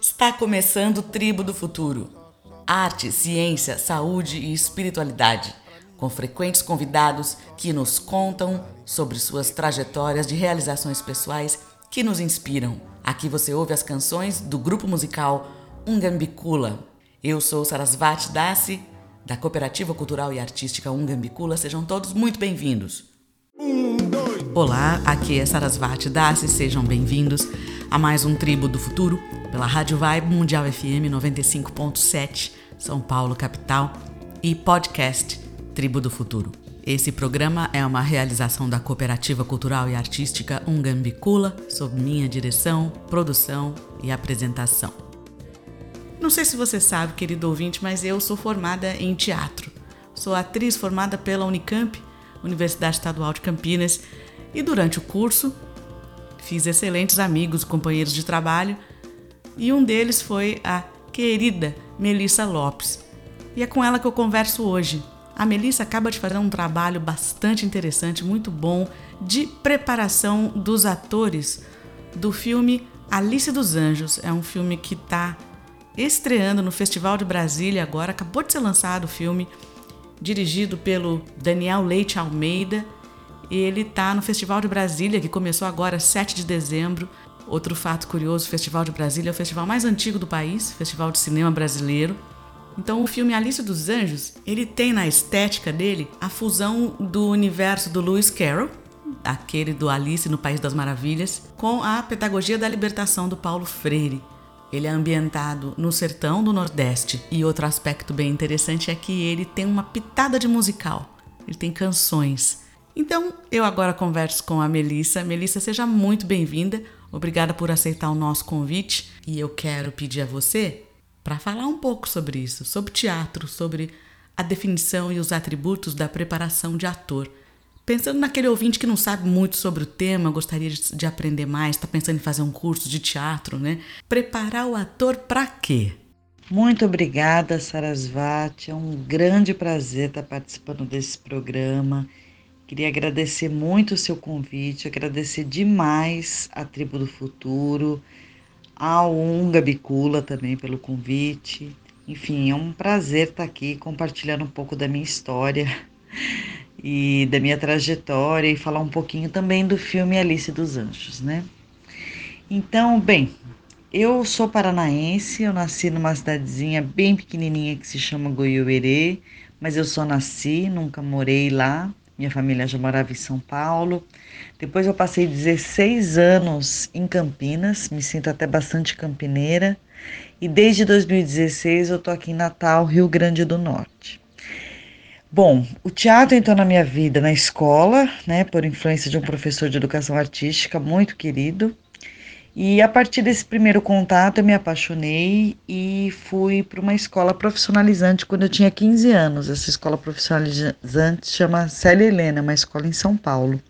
Está começando Tribo do Futuro. Arte, ciência, saúde e espiritualidade, com frequentes convidados que nos contam sobre suas trajetórias de realizações pessoais que nos inspiram. Aqui você ouve as canções do grupo musical Ungambicula. Eu sou Sarasvati Dasi, da Cooperativa Cultural e Artística Ungambicula. Sejam todos muito bem-vindos. Olá, aqui é Sarasvati Dasi, sejam bem-vindos a mais um Tribo do Futuro pela Rádio Vibe Mundial FM 95.7, São Paulo, capital, e podcast Tribo do Futuro. Esse programa é uma realização da Cooperativa Cultural e Artística Ungambicula, sob minha direção, produção e apresentação. Não sei se você sabe, querido ouvinte, mas eu sou formada em teatro. Sou atriz formada pela Unicamp, Universidade Estadual de Campinas, e durante o curso, fiz excelentes amigos, companheiros de trabalho, e um deles foi a querida Melissa Lopes. E é com ela que eu converso hoje. A Melissa acaba de fazer um trabalho bastante interessante, muito bom, de preparação dos atores do filme Alice dos Anjos. É um filme que está estreando no Festival de Brasília agora, acabou de ser lançado o filme, dirigido pelo Daniel Leite Almeida ele está no Festival de Brasília, que começou agora 7 de dezembro. Outro fato curioso, o Festival de Brasília é o festival mais antigo do país, festival de cinema brasileiro. Então o filme Alice dos Anjos, ele tem na estética dele a fusão do universo do Lewis Carroll, aquele do Alice no País das Maravilhas, com a pedagogia da libertação do Paulo Freire. Ele é ambientado no sertão do Nordeste. E outro aspecto bem interessante é que ele tem uma pitada de musical. Ele tem canções. Então, eu agora converso com a Melissa. Melissa, seja muito bem-vinda. Obrigada por aceitar o nosso convite. E eu quero pedir a você para falar um pouco sobre isso, sobre teatro, sobre a definição e os atributos da preparação de ator. Pensando naquele ouvinte que não sabe muito sobre o tema, gostaria de, de aprender mais, está pensando em fazer um curso de teatro, né? Preparar o ator para quê? Muito obrigada, Sarasvati. É um grande prazer estar participando desse programa. Queria agradecer muito o seu convite, agradecer demais a Tribo do Futuro, ao Unga Bicula também pelo convite. Enfim, é um prazer estar aqui compartilhando um pouco da minha história e da minha trajetória e falar um pouquinho também do filme Alice dos Anjos, né? Então, bem, eu sou paranaense, eu nasci numa cidadezinha bem pequenininha que se chama Goiuerê, mas eu só nasci, nunca morei lá. Minha família já morava em São Paulo. Depois eu passei 16 anos em Campinas, me sinto até bastante campineira. E desde 2016 eu tô aqui em Natal, Rio Grande do Norte. Bom, o teatro entrou na minha vida na escola, né, por influência de um professor de educação artística muito querido. E a partir desse primeiro contato eu me apaixonei e fui para uma escola profissionalizante quando eu tinha 15 anos. Essa escola profissionalizante chama Célia Helena, uma escola em São Paulo.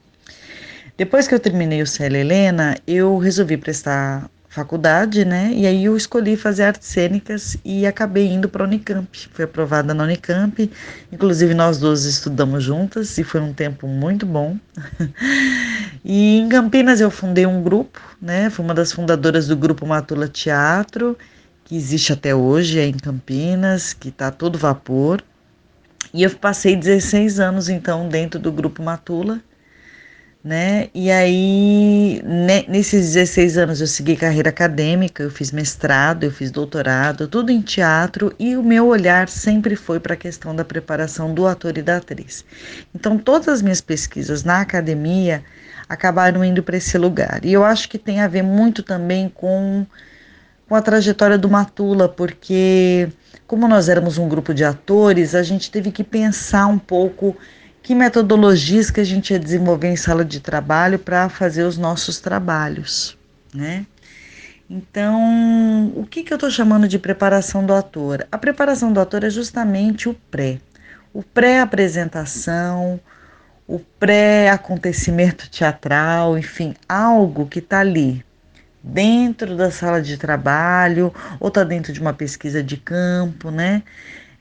Depois que eu terminei o Célia Helena, eu resolvi prestar faculdade, né? E aí eu escolhi fazer artes cênicas e acabei indo para a Unicamp. Fui aprovada na Unicamp, inclusive nós duas estudamos juntas e foi um tempo muito bom. e em Campinas eu fundei um grupo, né? Fui uma das fundadoras do grupo Matula Teatro, que existe até hoje, é em Campinas, que está todo vapor. E eu passei 16 anos então dentro do grupo Matula né? E aí, nesses 16 anos, eu segui carreira acadêmica, eu fiz mestrado, eu fiz doutorado, tudo em teatro, e o meu olhar sempre foi para a questão da preparação do ator e da atriz. Então, todas as minhas pesquisas na academia acabaram indo para esse lugar. E eu acho que tem a ver muito também com, com a trajetória do Matula, porque, como nós éramos um grupo de atores, a gente teve que pensar um pouco que metodologias que a gente ia desenvolver em sala de trabalho para fazer os nossos trabalhos, né? Então, o que, que eu estou chamando de preparação do ator? A preparação do ator é justamente o pré. O pré-apresentação, o pré-acontecimento teatral, enfim, algo que está ali, dentro da sala de trabalho, ou está dentro de uma pesquisa de campo, né?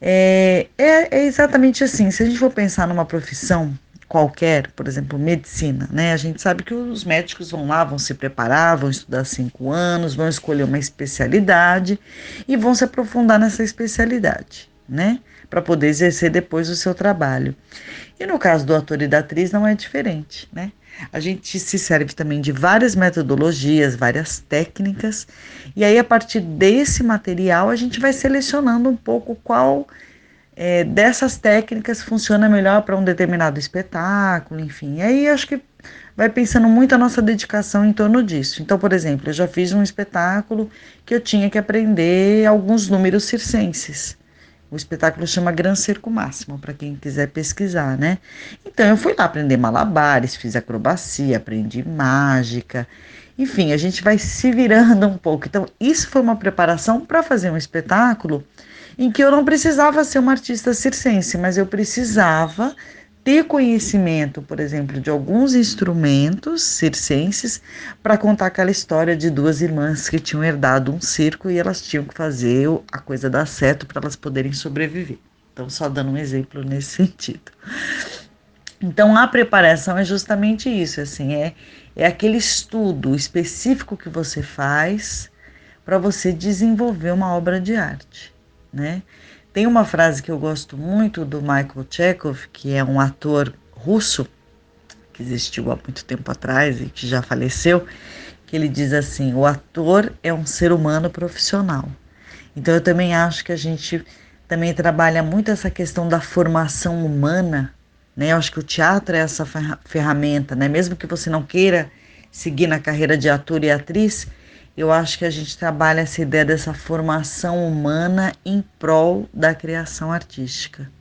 É, é, é, exatamente assim. Se a gente for pensar numa profissão, qualquer, por exemplo, medicina, né? A gente sabe que os médicos vão lá, vão se preparar, vão estudar cinco anos, vão escolher uma especialidade e vão se aprofundar nessa especialidade, né? Para poder exercer depois o seu trabalho. E no caso do ator e da atriz não é diferente, né? A gente se serve também de várias metodologias, várias técnicas, e aí a partir desse material a gente vai selecionando um pouco qual é, dessas técnicas funciona melhor para um determinado espetáculo, enfim. E aí acho que vai pensando muito a nossa dedicação em torno disso. Então, por exemplo, eu já fiz um espetáculo que eu tinha que aprender alguns números circenses. O espetáculo chama Gran Cerco Máximo, para quem quiser pesquisar, né? Então eu fui lá aprender malabares, fiz acrobacia, aprendi mágica. Enfim, a gente vai se virando um pouco. Então, isso foi uma preparação para fazer um espetáculo em que eu não precisava ser uma artista circense, mas eu precisava ter conhecimento, por exemplo, de alguns instrumentos circenses para contar aquela história de duas irmãs que tinham herdado um circo e elas tinham que fazer a coisa dar certo para elas poderem sobreviver. Então, só dando um exemplo nesse sentido. Então, a preparação é justamente isso, assim, é, é aquele estudo específico que você faz para você desenvolver uma obra de arte né? Tem uma frase que eu gosto muito do Michael Chekhov, que é um ator russo que existiu há muito tempo atrás e que já faleceu, que ele diz assim: "O ator é um ser humano profissional". Então eu também acho que a gente também trabalha muito essa questão da formação humana, né? Eu acho que o teatro é essa ferramenta, né? Mesmo que você não queira seguir na carreira de ator e atriz, eu acho que a gente trabalha essa ideia dessa formação humana em prol da criação artística,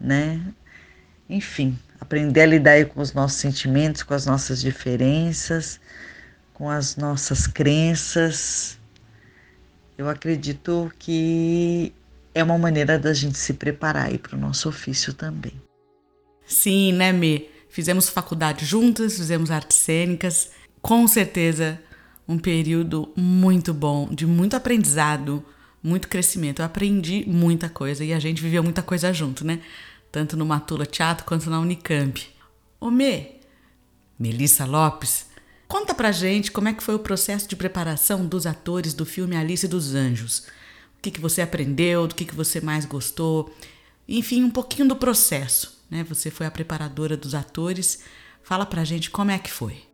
né? Enfim, aprender a lidar com os nossos sentimentos, com as nossas diferenças, com as nossas crenças. Eu acredito que é uma maneira da gente se preparar para o nosso ofício também. Sim, né, Me? Fizemos faculdade juntas, fizemos artes cênicas. Com certeza um período muito bom, de muito aprendizado, muito crescimento. Eu aprendi muita coisa e a gente viveu muita coisa junto, né? Tanto no Matula Teatro quanto na Unicamp. Ô Mê, Melissa Lopes, conta pra gente como é que foi o processo de preparação dos atores do filme Alice dos Anjos. O que, que você aprendeu, do que, que você mais gostou, enfim, um pouquinho do processo, né? Você foi a preparadora dos atores. Fala pra gente como é que foi.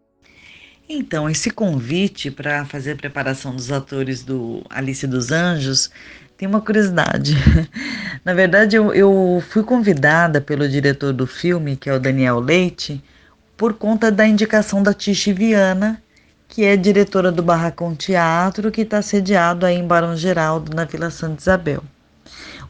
Então, esse convite para fazer a preparação dos atores do Alice dos Anjos tem uma curiosidade. Na verdade, eu, eu, fui convidada pelo diretor do filme, que é o Daniel Leite, por conta da indicação da Tiche Viana, que é diretora do Barracão Teatro, que está sediado aí em Barão Geraldo, na Vila Santa Isabel.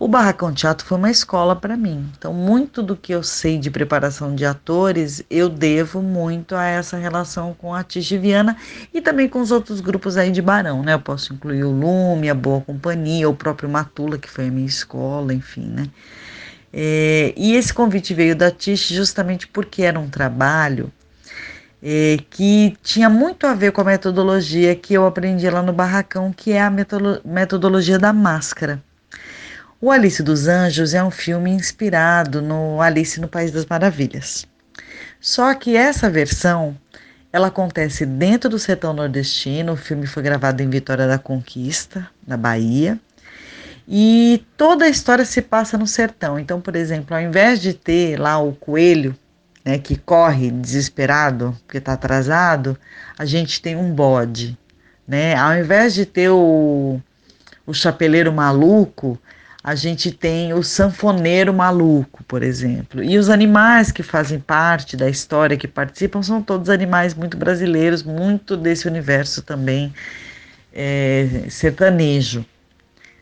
O Barracão Teatro foi uma escola para mim. Então, muito do que eu sei de preparação de atores, eu devo muito a essa relação com a Tige Viana e também com os outros grupos aí de Barão, né? Eu posso incluir o Lume, a Boa Companhia, o próprio Matula, que foi a minha escola, enfim, né? É, e esse convite veio da Tish justamente porque era um trabalho é, que tinha muito a ver com a metodologia que eu aprendi lá no Barracão, que é a metodologia da máscara. O Alice dos Anjos é um filme inspirado no Alice no País das Maravilhas. Só que essa versão, ela acontece dentro do sertão nordestino. O filme foi gravado em Vitória da Conquista, na Bahia. E toda a história se passa no sertão. Então, por exemplo, ao invés de ter lá o coelho, né, que corre desesperado porque está atrasado, a gente tem um bode, né? Ao invés de ter o, o chapeleiro maluco, a gente tem o sanfoneiro maluco, por exemplo. E os animais que fazem parte da história, que participam, são todos animais muito brasileiros, muito desse universo também é, sertanejo.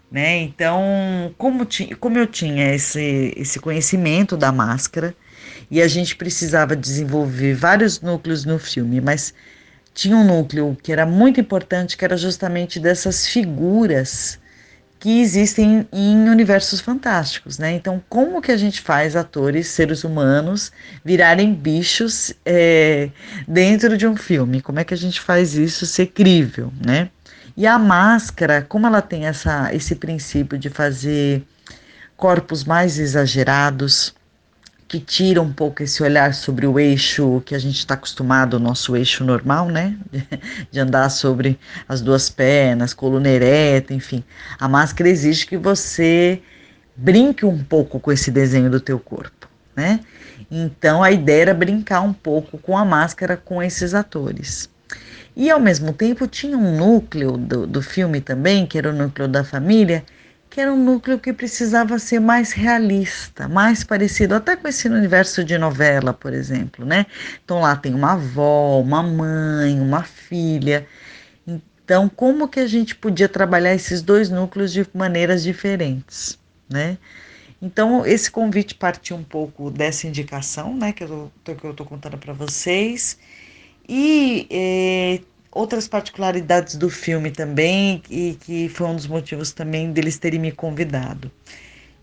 Né? Então, como, como eu tinha esse, esse conhecimento da máscara, e a gente precisava desenvolver vários núcleos no filme, mas tinha um núcleo que era muito importante, que era justamente dessas figuras que existem em universos fantásticos, né? Então, como que a gente faz atores, seres humanos, virarem bichos é, dentro de um filme? Como é que a gente faz isso ser crível, né? E a máscara, como ela tem essa, esse princípio de fazer corpos mais exagerados, que tira um pouco esse olhar sobre o eixo que a gente está acostumado, o nosso eixo normal, né? De andar sobre as duas pernas, coluna ereta, enfim. A máscara exige que você brinque um pouco com esse desenho do teu corpo, né? Então a ideia era brincar um pouco com a máscara com esses atores. E ao mesmo tempo tinha um núcleo do, do filme também, que era o núcleo da família, que era um núcleo que precisava ser mais realista, mais parecido até com esse universo de novela, por exemplo, né? Então lá tem uma avó, uma mãe, uma filha. Então, como que a gente podia trabalhar esses dois núcleos de maneiras diferentes, né? Então, esse convite partiu um pouco dessa indicação, né, que eu estou contando para vocês. E eh, outras particularidades do filme também, e que foi um dos motivos também deles terem me convidado.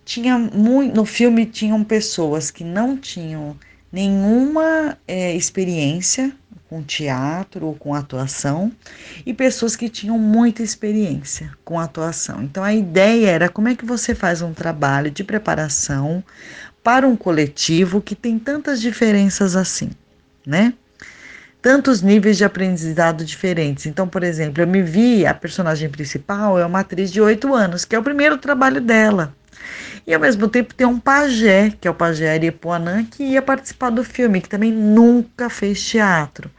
Tinha muito, no filme tinham pessoas que não tinham nenhuma é, experiência com teatro ou com atuação e pessoas que tinham muita experiência com atuação. Então a ideia era como é que você faz um trabalho de preparação para um coletivo que tem tantas diferenças assim, né? Tantos níveis de aprendizado diferentes. Então, por exemplo, eu me vi, a personagem principal é uma atriz de oito anos, que é o primeiro trabalho dela. E ao mesmo tempo tem um pajé, que é o pajé Aripuanã, que ia participar do filme, que também nunca fez teatro.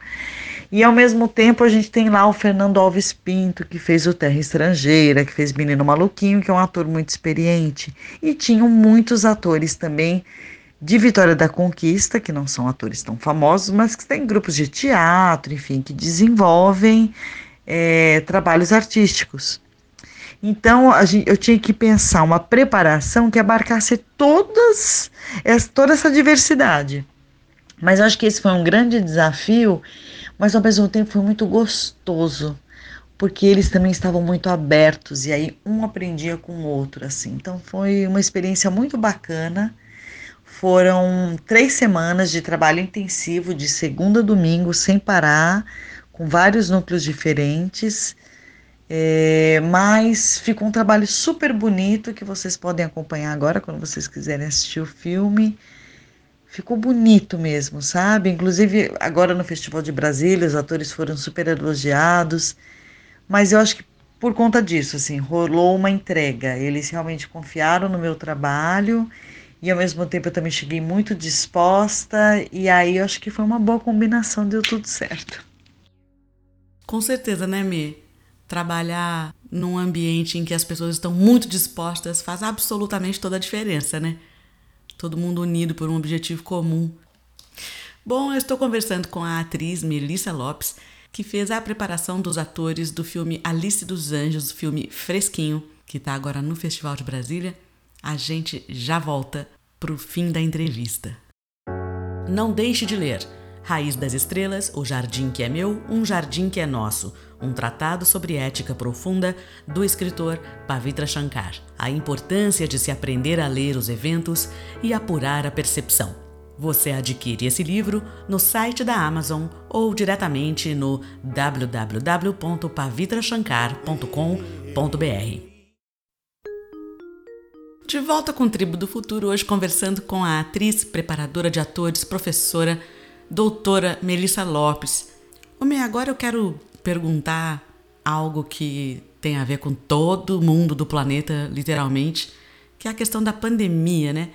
E ao mesmo tempo a gente tem lá o Fernando Alves Pinto, que fez o Terra Estrangeira, que fez Menino Maluquinho, que é um ator muito experiente. E tinham muitos atores também de Vitória da Conquista, que não são atores tão famosos, mas que têm grupos de teatro, enfim, que desenvolvem é, trabalhos artísticos. Então gente, eu tinha que pensar uma preparação que abarcasse todas, toda essa diversidade. Mas eu acho que esse foi um grande desafio, mas ao mesmo tempo foi muito gostoso, porque eles também estavam muito abertos e aí um aprendia com o outro assim. Então foi uma experiência muito bacana foram três semanas de trabalho intensivo, de segunda a domingo, sem parar, com vários núcleos diferentes. É, mas ficou um trabalho super bonito que vocês podem acompanhar agora quando vocês quiserem assistir o filme. Ficou bonito mesmo, sabe? Inclusive, agora no Festival de Brasília, os atores foram super elogiados. Mas eu acho que por conta disso, assim, rolou uma entrega. Eles realmente confiaram no meu trabalho e ao mesmo tempo eu também cheguei muito disposta e aí eu acho que foi uma boa combinação, deu tudo certo. Com certeza, né, Mi? Trabalhar num ambiente em que as pessoas estão muito dispostas faz absolutamente toda a diferença, né? Todo mundo unido por um objetivo comum. Bom, eu estou conversando com a atriz Melissa Lopes, que fez a preparação dos atores do filme Alice dos Anjos, filme fresquinho, que está agora no Festival de Brasília. A gente já volta para o fim da entrevista. Não deixe de ler Raiz das Estrelas, O Jardim que é Meu, Um Jardim que é Nosso, um tratado sobre ética profunda do escritor Pavitra Shankar. A importância de se aprender a ler os eventos e apurar a percepção. Você adquire esse livro no site da Amazon ou diretamente no www.pavitrashankar.com.br. De volta com o Tribo do Futuro, hoje conversando com a atriz, preparadora de atores, professora, doutora Melissa Lopes. Homem, agora eu quero perguntar algo que tem a ver com todo mundo do planeta, literalmente, que é a questão da pandemia, né?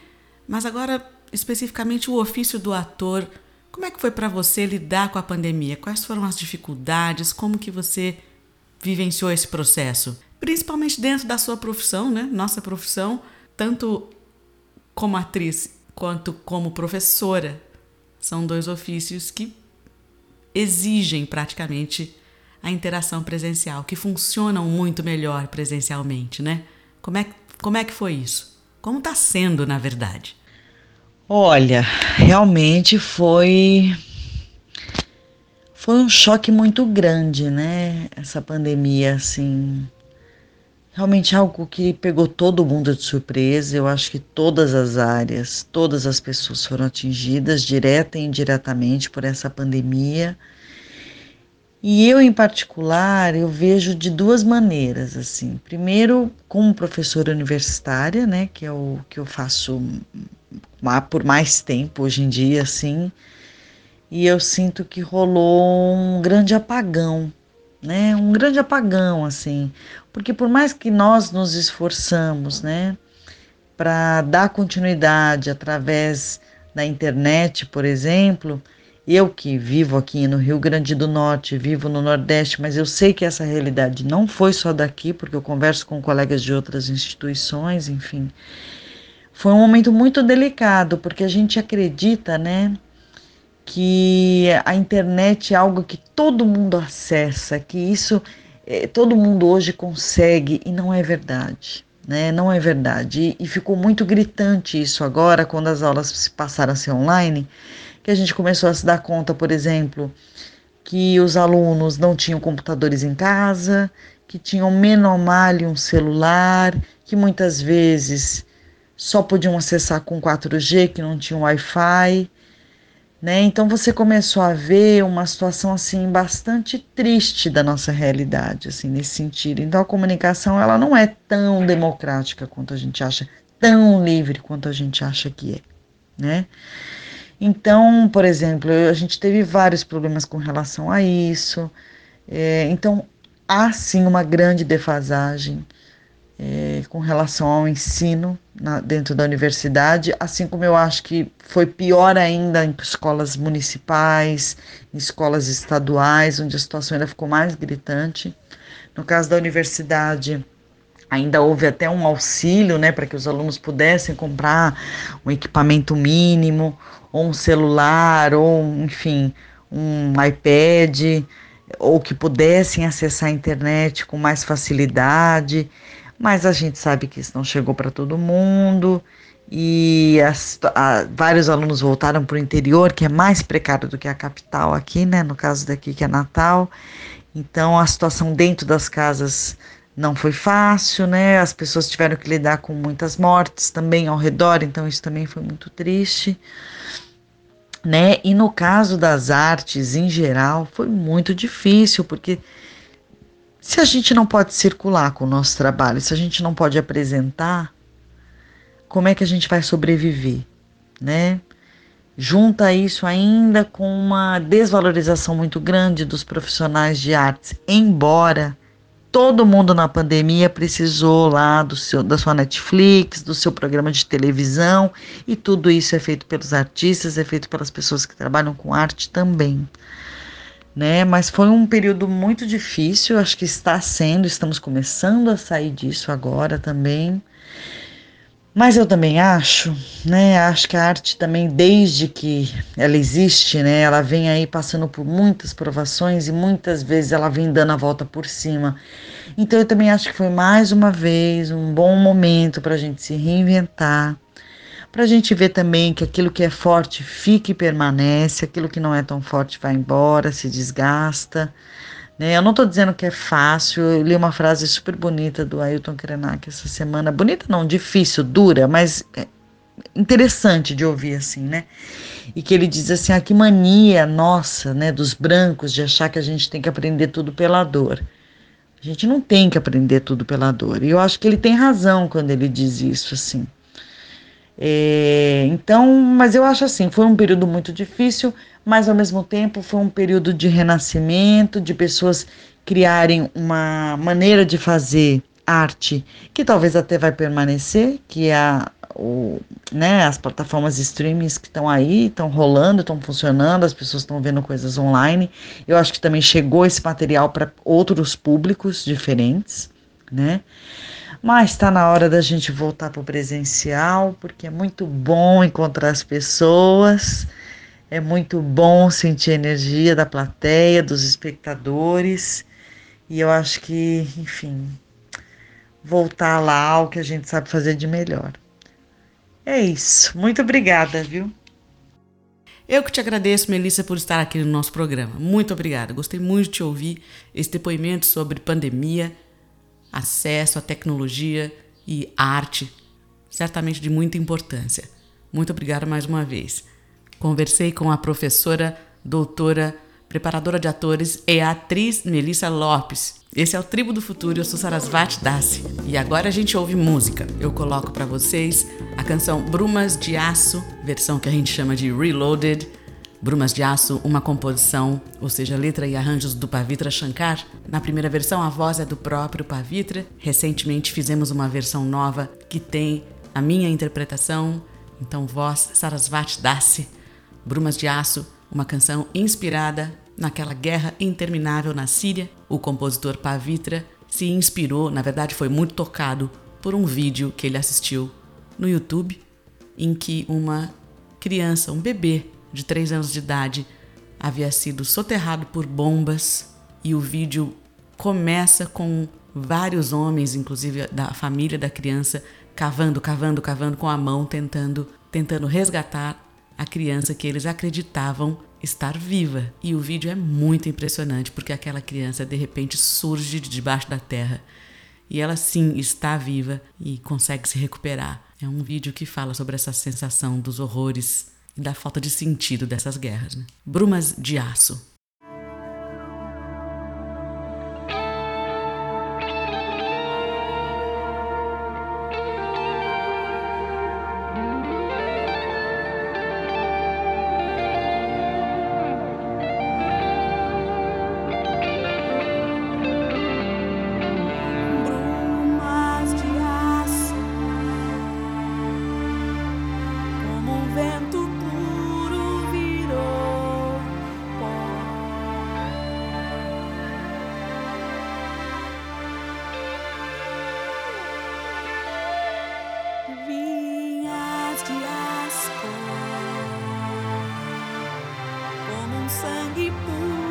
Mas agora, especificamente, o ofício do ator. Como é que foi para você lidar com a pandemia? Quais foram as dificuldades? Como que você vivenciou esse processo? Principalmente dentro da sua profissão, né? Nossa profissão tanto como atriz quanto como professora, são dois ofícios que exigem praticamente a interação presencial, que funcionam muito melhor presencialmente, né? Como é, como é que foi isso? Como está sendo, na verdade? Olha, realmente foi foi um choque muito grande, né? Essa pandemia, assim, realmente algo que pegou todo mundo de surpresa. Eu acho que todas as áreas, todas as pessoas foram atingidas, direta e indiretamente, por essa pandemia. E eu, em particular, eu vejo de duas maneiras, assim. Primeiro, como professora universitária, né, que é o que eu faço por mais tempo hoje em dia, assim. E eu sinto que rolou um grande apagão, né? Um grande apagão, assim. Porque por mais que nós nos esforçamos, né, para dar continuidade através da internet, por exemplo, eu que vivo aqui no Rio Grande do Norte, vivo no Nordeste, mas eu sei que essa realidade não foi só daqui, porque eu converso com colegas de outras instituições, enfim. Foi um momento muito delicado, porque a gente acredita, né, que a internet é algo que todo mundo acessa, que isso é, todo mundo hoje consegue e não é verdade. Né? Não é verdade. E, e ficou muito gritante isso agora, quando as aulas passaram a ser online, que a gente começou a se dar conta, por exemplo, que os alunos não tinham computadores em casa, que tinham menor malho um celular, que muitas vezes só podiam acessar com 4G, que não tinham Wi-Fi. Né? Então você começou a ver uma situação assim bastante triste da nossa realidade, assim nesse sentido. Então a comunicação ela não é tão democrática quanto a gente acha, tão livre quanto a gente acha que é, né? Então, por exemplo, a gente teve vários problemas com relação a isso. É, então, há sim uma grande defasagem é, com relação ao ensino na, dentro da universidade, assim como eu acho que foi pior ainda em escolas municipais, em escolas estaduais, onde a situação ainda ficou mais gritante. No caso da universidade, ainda houve até um auxílio, né, para que os alunos pudessem comprar um equipamento mínimo, ou um celular, ou enfim, um iPad, ou que pudessem acessar a internet com mais facilidade, mas a gente sabe que isso não chegou para todo mundo e as, a, vários alunos voltaram para o interior, que é mais precário do que a capital aqui, né? No caso daqui que é Natal. Então a situação dentro das casas não foi fácil, né? As pessoas tiveram que lidar com muitas mortes também ao redor, então isso também foi muito triste né? E no caso das artes em geral, foi muito difícil, porque se a gente não pode circular com o nosso trabalho, se a gente não pode apresentar, como é que a gente vai sobreviver, né? Junta isso ainda com uma desvalorização muito grande dos profissionais de artes, embora todo mundo na pandemia precisou lá do seu, da sua Netflix, do seu programa de televisão, e tudo isso é feito pelos artistas, é feito pelas pessoas que trabalham com arte também. Né? Mas foi um período muito difícil, acho que está sendo, estamos começando a sair disso agora também. Mas eu também acho, né? Acho que a arte também, desde que ela existe, né? Ela vem aí passando por muitas provações e muitas vezes ela vem dando a volta por cima. Então eu também acho que foi mais uma vez um bom momento para a gente se reinventar, para a gente ver também que aquilo que é forte fica e permanece, aquilo que não é tão forte vai embora, se desgasta. Né? Eu não estou dizendo que é fácil, eu li uma frase super bonita do Ailton Krenak essa semana. Bonita não, difícil, dura, mas é interessante de ouvir assim, né? E que ele diz assim: ah, que mania nossa, né, dos brancos, de achar que a gente tem que aprender tudo pela dor. A gente não tem que aprender tudo pela dor. E eu acho que ele tem razão quando ele diz isso, assim. É, então, mas eu acho assim, foi um período muito difícil, mas ao mesmo tempo foi um período de renascimento, de pessoas criarem uma maneira de fazer arte que talvez até vai permanecer, que é a, o, né, as plataformas streamings que estão aí, estão rolando, estão funcionando, as pessoas estão vendo coisas online. Eu acho que também chegou esse material para outros públicos diferentes, né? Mas está na hora da gente voltar para o presencial, porque é muito bom encontrar as pessoas, é muito bom sentir a energia da plateia, dos espectadores, e eu acho que, enfim, voltar lá ao que a gente sabe fazer de melhor. É isso. Muito obrigada, viu? Eu que te agradeço, Melissa, por estar aqui no nosso programa. Muito obrigada. Gostei muito de te ouvir esse depoimento sobre pandemia acesso à tecnologia e arte, certamente de muita importância. Muito obrigada mais uma vez. Conversei com a professora doutora preparadora de atores, a atriz Melissa Lopes. Esse é o Tribo do Futuro, eu sou Sarasvati Dassi. E agora a gente ouve música. Eu coloco para vocês a canção Brumas de Aço, versão que a gente chama de Reloaded. Brumas de Aço, uma composição, ou seja, letra e arranjos do Pavitra Shankar. Na primeira versão, a voz é do próprio Pavitra. Recentemente fizemos uma versão nova que tem a minha interpretação, então voz Sarasvati Dassi. Brumas de Aço, uma canção inspirada naquela guerra interminável na Síria. O compositor Pavitra se inspirou, na verdade foi muito tocado por um vídeo que ele assistiu no YouTube em que uma criança, um bebê de 3 anos de idade, havia sido soterrado por bombas e o vídeo começa com vários homens, inclusive da família da criança, cavando, cavando, cavando com a mão, tentando, tentando resgatar a criança que eles acreditavam estar viva. E o vídeo é muito impressionante porque aquela criança de repente surge de debaixo da terra e ela sim está viva e consegue se recuperar. É um vídeo que fala sobre essa sensação dos horrores da falta de sentido dessas guerras. Né? Brumas de aço. sangue puro.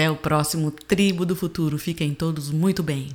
Até o próximo Tribo do Futuro. Fiquem todos muito bem.